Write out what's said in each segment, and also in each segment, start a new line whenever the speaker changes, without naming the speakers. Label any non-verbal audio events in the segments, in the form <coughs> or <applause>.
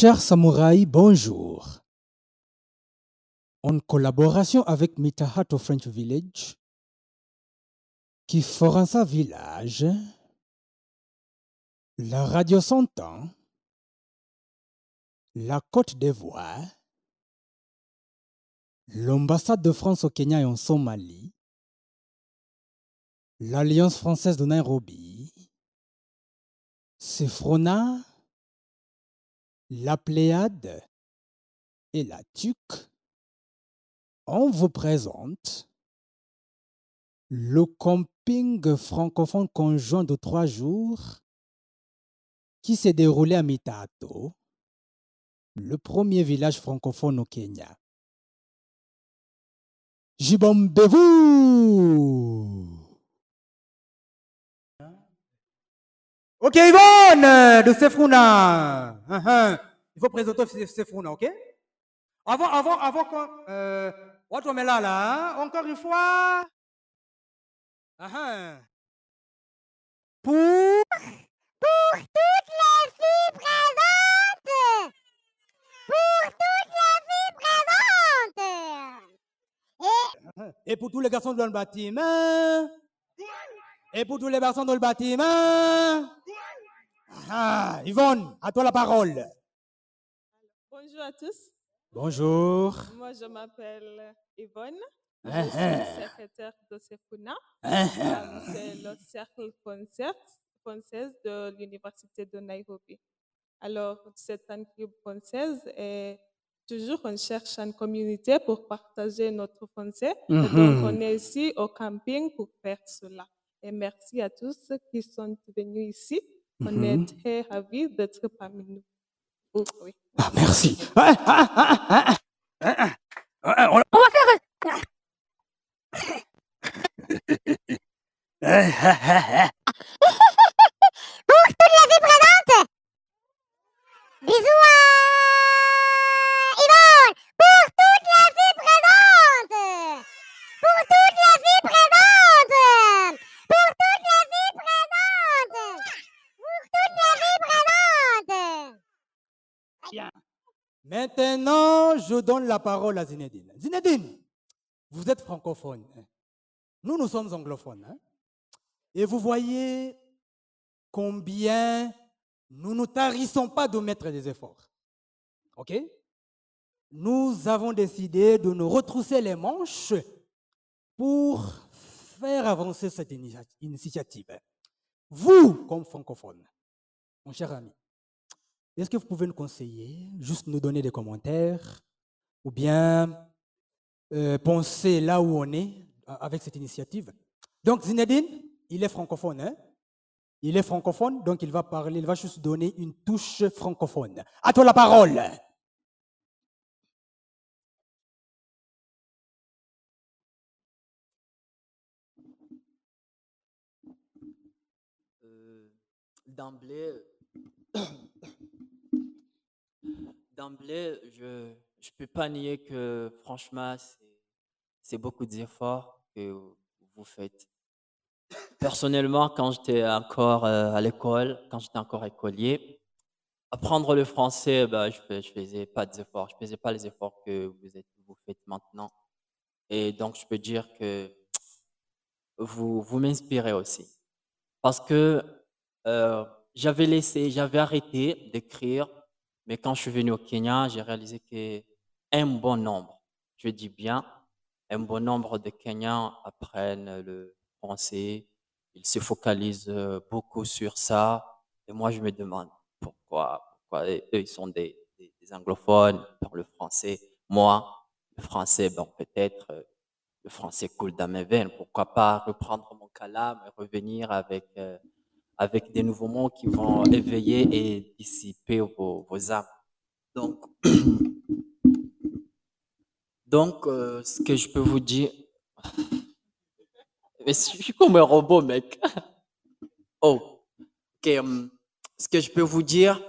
Chers samouraïs, bonjour. En collaboration avec Mitahato French Village, Kiforansa Village, la radio Santan, la Côte d'Ivoire, l'ambassade de France au Kenya et en Somalie, l'Alliance française de Nairobi, Sefrona, la Pléiade et la TUC, on vous présente le camping francophone conjoint de trois jours qui s'est déroulé à Mitato, le premier village francophone au Kenya. Jibombez-vous
Ok, Yvonne de. Hein, hein. Il faut présenter Sefruna, ok? Avant, avant, avant qu'on. Euh, on met là, là. hein? Encore une fois. Hein, hein. Pour.
Pour toutes les filles présentes Pour toutes les filles présentes Et
Et pour tous les garçons dans le bâtiment. Et pour tous les garçons dans le bâtiment. Ah, Yvonne, à toi la parole.
Bonjour à tous.
Bonjour.
Moi, je m'appelle Yvonne. Je
hein.
suis secrétaire de Sefuna.
Hein,
Euh, C'est le cercle français française de l'Université de Nairobi. Alors, cette club française est toujours on cherche une communauté pour partager notre français. Et Donc,
Mhm.
on est ici au camping pour faire cela. Et merci à tous ceux qui sont venus ici. On
Mhm.
est très ravis d'être parmi nous. Oh, oui.
Ah, merci. Ah, ah, ah, ah, ah, ah, on-
On va faire un-
Ah, ah, ah, ah.
Pour toutes les filles présentes Bisous à Yvonne Pour toutes les filles présentes Pour toutes les filles présentes Pour toutes les filles présentes Pour toutes les filles présentes
Maintenant, je donne la parole à Zinedine. Zinedine, vous êtes francophone. hein. Nous, nous sommes anglophones. hein. Et vous voyez combien nous ne tarissons pas de mettre des efforts. OK? Nous avons décidé de nous retrousser les manches pour faire avancer cette initia- initiative. Vous, comme francophone, mon cher ami, est-ce que vous pouvez nous conseiller, juste nous donner des commentaires, ou bien euh, penser là où on est avec cette initiative Donc Zinedine, il est francophone, hein Il est francophone, donc il va parler, il va juste donner une touche francophone. À toi la parole.
Euh, D'emblée, <coughs> d'emblée, je ne peux pas nier que franchement, c'est- beaucoup d'efforts que vous faites. Personnellement, quand j'étais encore euh, à l'école, quand j'étais encore écolier, apprendre le français, ben, je ne faisais pas d'efforts. Je faisais pas les efforts que vous, faites maintenant. Et donc, je peux dire que vous, m'inspirez aussi. Parce que euh, j'avais laissé, j'avais arrêté d'écrire, mais quand je suis venu au Kenya, j'ai réalisé qu'un bon nombre, je dis bien, un bon nombre de Kenyans apprennent le français, ils se focalisent euh, beaucoup sur ça, et moi je me demande pourquoi, pourquoi eux ils sont des, anglophones, ils parlent le français, moi, le français, bon peut-être euh, le français coule dans mes veines, pourquoi pas reprendre mon calame et revenir avec euh, avec des nouveaux mots qui vont éveiller et dissiper vos, vos âmes. Donc, <clears throat> donc euh, ce que je peux vous dire, <laughs> je suis comme un robot, mec. <laughs> Oh, hum, ce que je peux vous dire,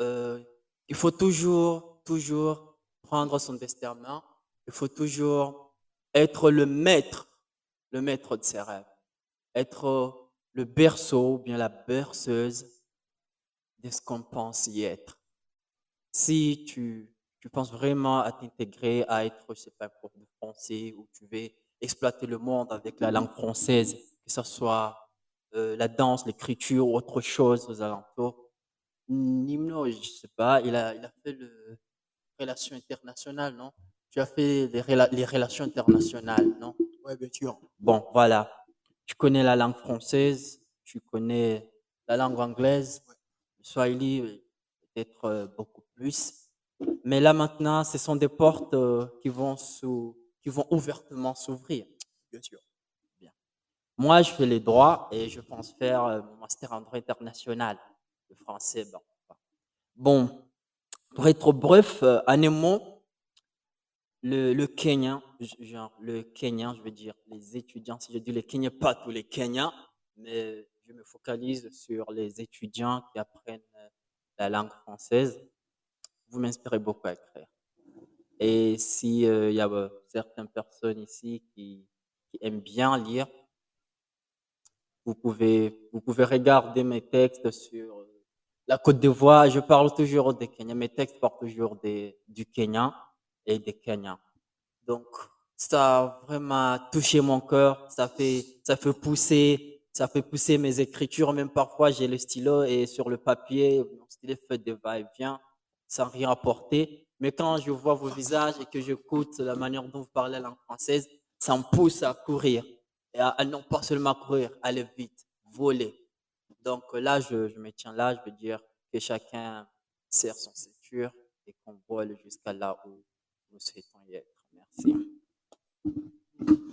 euh, il faut toujours, toujours prendre son destin. Il faut toujours être le maître, le maître de ses rêves. Être le berceau ou bien la berceuse de ce qu'on pense y être. Si tu, tu penses vraiment à t'intégrer, à être, je sais pas, prof de français, ou tu veux exploiter le monde avec la langue française, que ce soit euh, la danse, l'écriture ou autre chose aux alentours, Nimno, je sais pas, il a, il a fait le relations internationales, non? Tu as fait les, rela- les relations internationales, non?
Oui, bien sûr.
Bon, voilà. Tu connais la langue française, tu connais la langue anglaise, le Swahili, peut-être euh, beaucoup plus. Mais là maintenant, ce sont des portes euh, qui vont sous, qui vont ouvertement s'ouvrir.
Bien sûr.
Moi, je fais les droits et je pense faire euh, mon master en droit international. Le français, bon. Bon, pour être bref, euh, en un mot, le, le Kenyan, genre le Kenyan, je veux dire les étudiants, si je dis les Kenyans, pas tous les Kenyans, mais je me focalise sur les étudiants qui apprennent la langue française. Vous m'inspirez beaucoup à écrire. Et si euh, il y a euh, certaines personnes ici qui, qui aiment bien lire, vous pouvez, vous pouvez regarder mes textes sur euh, la Côte d'Ivoire. Je parle toujours des Kenyans. Mes textes parlent toujours des, du Kenya et des Kenyans. Donc, ça a vraiment touché mon cœur. Ça fait, ça fait pousser, ça fait pousser mes écritures. Même parfois, j'ai le stylo et sur le papier, mon stylo fait des va-et-vient sans rien apporter. Mais quand je vois vos visages et que j'écoute la manière dont vous parlez la langue française, ça me pousse à courir. Et à, à non pas seulement courir, aller vite, voler. Donc là, je, je me tiens là, je veux dire que chacun serre son ceinture et qu'on vole jusqu'à là où nous souhaitons y être. Merci.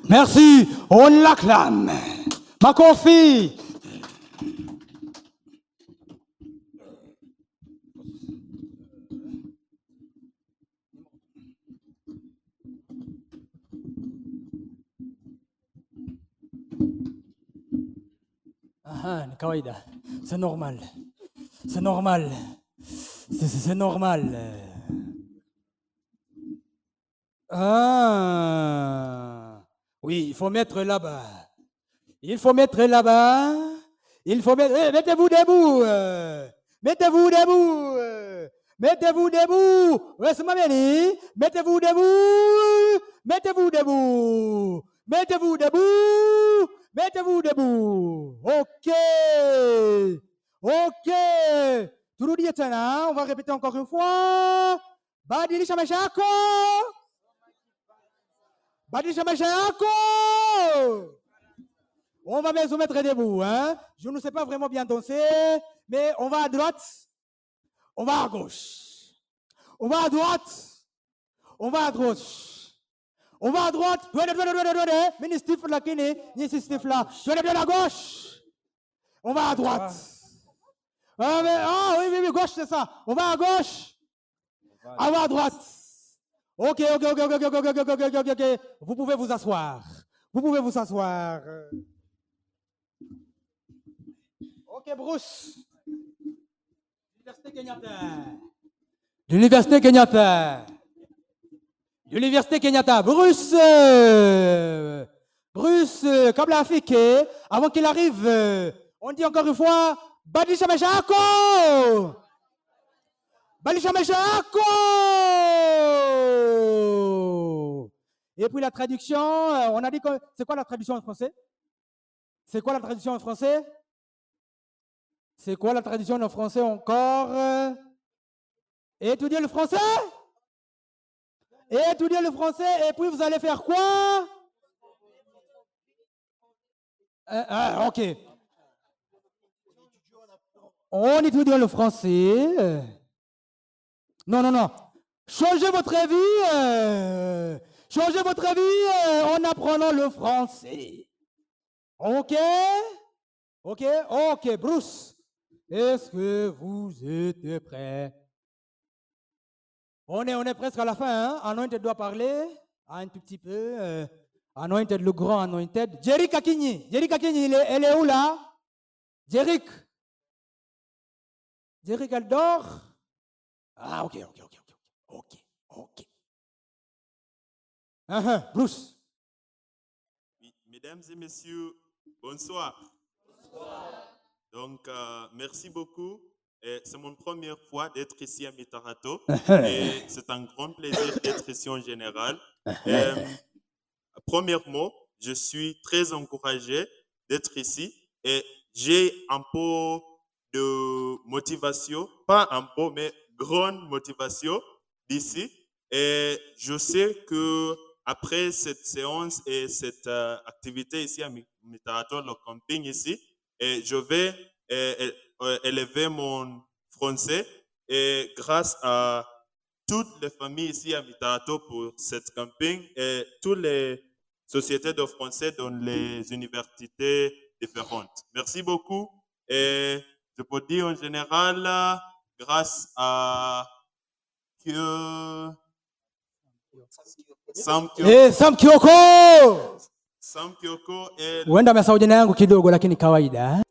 Merci, on l'acclame. Ma confie. C'est normal. C'est normal. C'est- normal. Ah. Oui, il faut mettre là-bas. Il faut mettre là-bas. Il faut mettre. Eh, mettez-vous debout. Mettez-vous debout. Mettez-vous debout. Mettez-vous debout. Mettez-vous debout. Mettez-vous debout. Mettez-vous debout. OK. OK. On va répéter encore une fois. Badilisha maisha. Badilisha. On va bien se mettre debout. Hein? Je ne sais pas vraiment bien danser, mais on va à droite, on va à gauche. On va à droite, on va à gauche. On va à droite, mini stiff là, kini, ni si stiff là. Douane, à gauche. On va à droite. Ah, mais- ah, oui, oui, oui, gauche, c'est ça. On va à gauche. On va à droite. Ok, ok, ok, ok, ok, ok, ok, ok, ok, ok, ok. Vous pouvez vous asseoir. Vous pouvez vous asseoir. Ok, Bruce. L'Université Kenyatta. L'Université Kenyatta. L'Université Kenyatta. Bruce. euh, Bruce euh, Kabla Afike, avant qu'il arrive, euh, on dit encore une fois, Badisha Meshako. Badisha Meshako. Et puis la traduction, euh, on a dit que c'est quoi la traduction en français? C'est quoi la traduction en français? C'est quoi la traduction en français encore? Euh? Étudier le français? Étudier le français et puis vous allez faire quoi? Ah, Ok. On étudie le français. Non, non, non. Changez votre vie. euh, changez votre vie euh, en apprenant le français. OK? OK OK, Bruce. Est-ce que vous êtes prêts? On est, on est presque à la fin. Hein? Anointed doit parler. Un tout petit peu. euh, anointed, le grand Anointed. Jerick Akinyi. Jerick Akinyi, elle est, elle est où là? Jerick. Jerick, elle dort Ah, ok, ok, ok, ok. Ok, ok. Ah, ah, Bruce.
Mesdames et messieurs, bonsoir. Donc, euh, merci beaucoup C'est mon première fois d'être ici à Mitarato. <laughs> et c'est un grand plaisir d'être ici en général. <laughs> Euh, premièrement, je suis très encouragé d'être ici et j'ai un peu de motivation, pas un peu, mais grande motivation d'ici. Et je sais que après cette séance et cette euh, activité ici à Mi- Mitarato, le camping ici, et je vais euh, élever mon français et grâce à toutes les familles ici à Mitarato pour cette camping et toutes les sociétés de français dans les universités différentes. Merci beaucoup et je peux dire en général, grâce à que Sam Kyoko,
Eh, Sam Kioko!
Sam Kyoko et
Huenda amesahau jina yangu kidogo lakini kawaida.